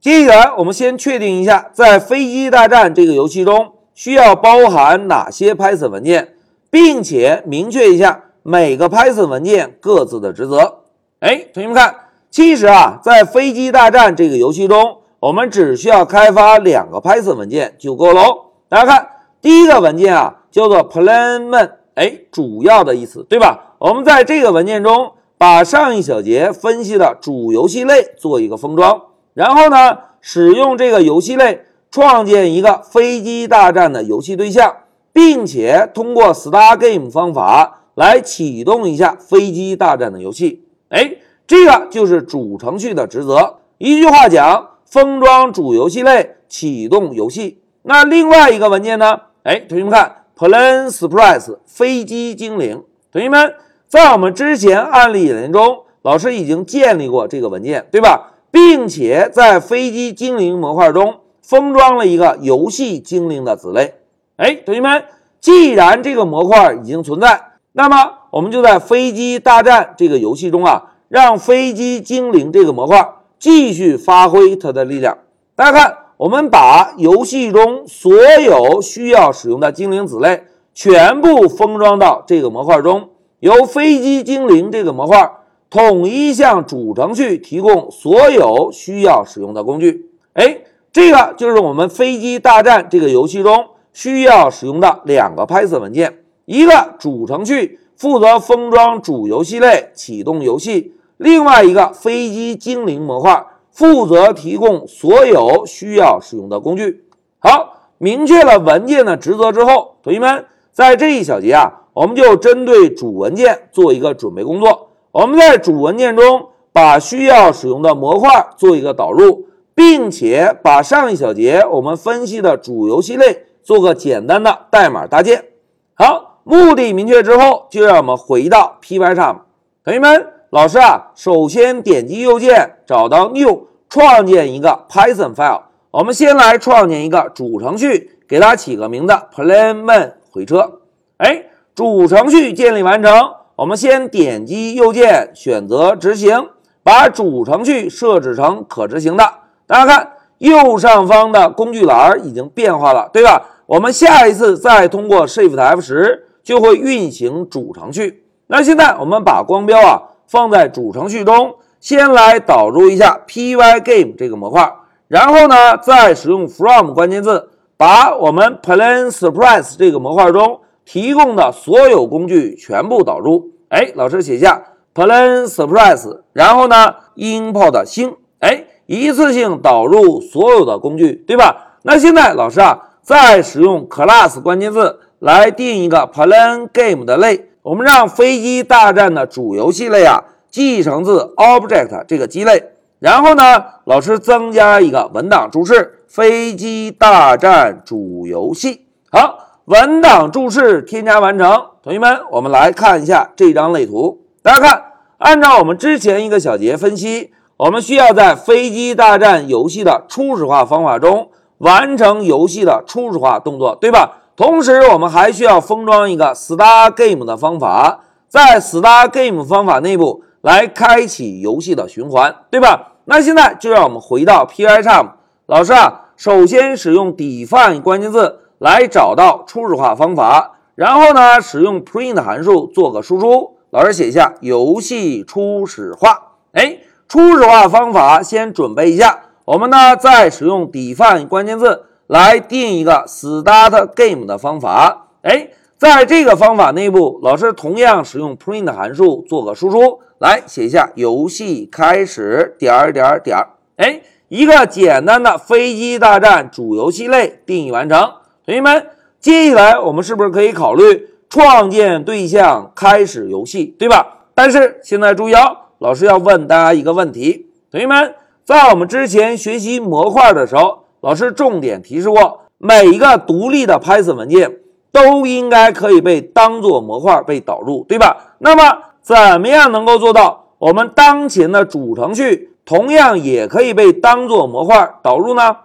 接下来我们先确定一下，在《飞机大战》这个游戏中需要包含哪些 Python 文件，并且明确一下每个 Python 文件各自的职责。哎，同学们看，其实啊，在《飞机大战》这个游戏中，我们只需要开发两个 Python 文件就够喽。大家看，第一个文件啊叫做 Planman，哎，主要的意思，对吧？我们在这个文件中把上一小节分析的主游戏类做一个封装，然后呢，使用这个游戏类创建一个飞机大战的游戏对象，并且通过 Star Game 方法来启动一下飞机大战的游戏。哎，这个就是主程序的职责。一句话讲，封装主游戏类，启动游戏。那另外一个文件呢？哎，同学们看 plane surprise 飞机精灵。同学们，在我们之前案例演练中，老师已经建立过这个文件，对吧？并且在飞机精灵模块中封装了一个游戏精灵的子类。哎，同学们，既然这个模块已经存在，那么我们就在飞机大战这个游戏中啊，让飞机精灵这个模块继续发挥它的力量。大家看。我们把游戏中所有需要使用的精灵子类全部封装到这个模块中，由飞机精灵这个模块统一向主程序提供所有需要使用的工具。哎，这个就是我们飞机大战这个游戏中需要使用的两个 Python 文件，一个主程序负责封装主游戏类启动游戏，另外一个飞机精灵模块。负责提供所有需要使用的工具。好，明确了文件的职责之后，同学们在这一小节啊，我们就针对主文件做一个准备工作。我们在主文件中把需要使用的模块做一个导入，并且把上一小节我们分析的主游戏类做个简单的代码搭建。好，目的明确之后，就让我们回到 Pycharm。同学们。老师啊，首先点击右键，找到 New，创建一个 Python file。我们先来创建一个主程序，给它起个名字，Plan Main 回车。哎，主程序建立完成。我们先点击右键，选择执行，把主程序设置成可执行的。大家看右上方的工具栏已经变化了，对吧？我们下一次再通过 Shift F10 就会运行主程序。那现在我们把光标啊。放在主程序中，先来导入一下 Pygame 这个模块，然后呢，再使用 from 关键字，把我们 Plan Surprise 这个模块中提供的所有工具全部导入。哎，老师写下 Plan Surprise，然后呢，import 星，哎，一次性导入所有的工具，对吧？那现在老师啊，再使用 class 关键字来定一个 Plan Game 的类。我们让飞机大战的主游戏类啊继承自 Object 这个基类，然后呢，老师增加一个文档注释：飞机大战主游戏。好，文档注释添加完成。同学们，我们来看一下这张类图。大家看，按照我们之前一个小节分析，我们需要在飞机大战游戏的初始化方法中完成游戏的初始化动作，对吧？同时，我们还需要封装一个 Star Game 的方法，在 Star Game 方法内部来开启游戏的循环，对吧？那现在就让我们回到 Pycharm，老师啊，首先使用 define 关键字来找到初始化方法，然后呢，使用 print 函数做个输出。老师写一下游戏初始化，哎，初始化方法先准备一下，我们呢再使用 define 关键字。来定一个 start game 的方法，哎，在这个方法内部，老师同样使用 print 函数做个输出，来写一下游戏开始点点点，哎，一个简单的飞机大战主游戏类定义完成。同学们，接下来我们是不是可以考虑创建对象开始游戏，对吧？但是现在注意哦，老师要问大家一个问题，同学们，在我们之前学习模块的时候。老师重点提示过，每一个独立的 Python 文件都应该可以被当做模块被导入，对吧？那么怎么样能够做到我们当前的主程序同样也可以被当做模块导入呢？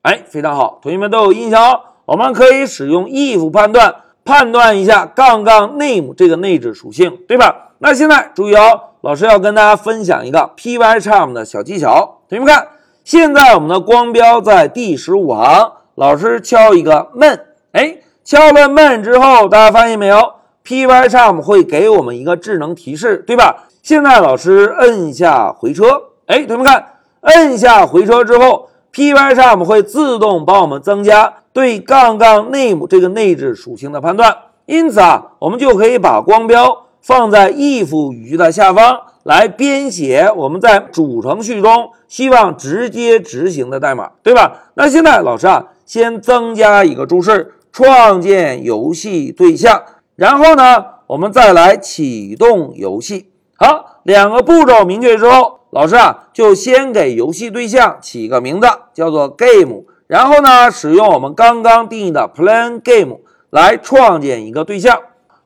哎，非常好，同学们都有印象哦。我们可以使用 if 判断判断一下杠杠 name 这个内置属性，对吧？那现在注意哦，老师要跟大家分享一个 Pycharm 的小技巧，同学们看。现在我们的光标在第十五行，老师敲一个闷，哎，敲了闷之后，大家发现没有？Pycharm 会给我们一个智能提示，对吧？现在老师摁下回车，哎，同学们看，摁下回车之后，Pycharm 会自动帮我们增加对杠杠 name 这个内置属性的判断，因此啊，我们就可以把光标放在 if 语句的下方。来编写我们在主程序中希望直接执行的代码，对吧？那现在老师啊，先增加一个注释，创建游戏对象，然后呢，我们再来启动游戏。好，两个步骤明确之后，老师啊，就先给游戏对象起个名字，叫做 game，然后呢，使用我们刚刚定义的 plan game 来创建一个对象。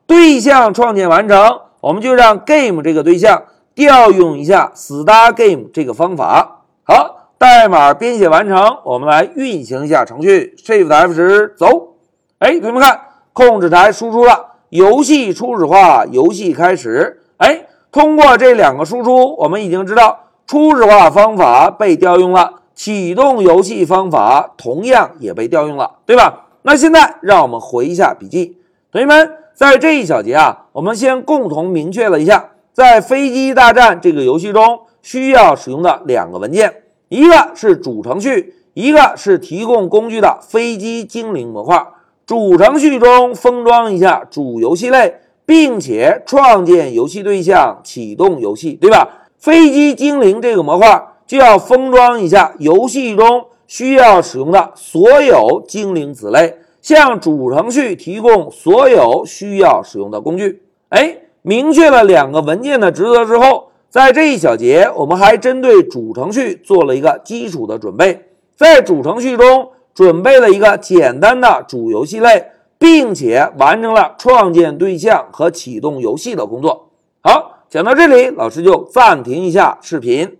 对象创建完成，我们就让 game 这个对象。调用一下 star game 这个方法。好，代码编写完成，我们来运行一下程序。Shift F 十走。哎，同学们看，控制台输出了游戏初始化，游戏开始。哎，通过这两个输出，我们已经知道初始化方法被调用了，启动游戏方法同样也被调用了，对吧？那现在让我们回一下笔记，同学们，在这一小节啊，我们先共同明确了一下。在飞机大战这个游戏中，需要使用的两个文件，一个是主程序，一个是提供工具的飞机精灵模块。主程序中封装一下主游戏类，并且创建游戏对象，启动游戏，对吧？飞机精灵这个模块就要封装一下游戏中需要使用的所有精灵子类，向主程序提供所有需要使用的工具。哎。明确了两个文件的职责之后，在这一小节，我们还针对主程序做了一个基础的准备，在主程序中准备了一个简单的主游戏类，并且完成了创建对象和启动游戏的工作。好，讲到这里，老师就暂停一下视频。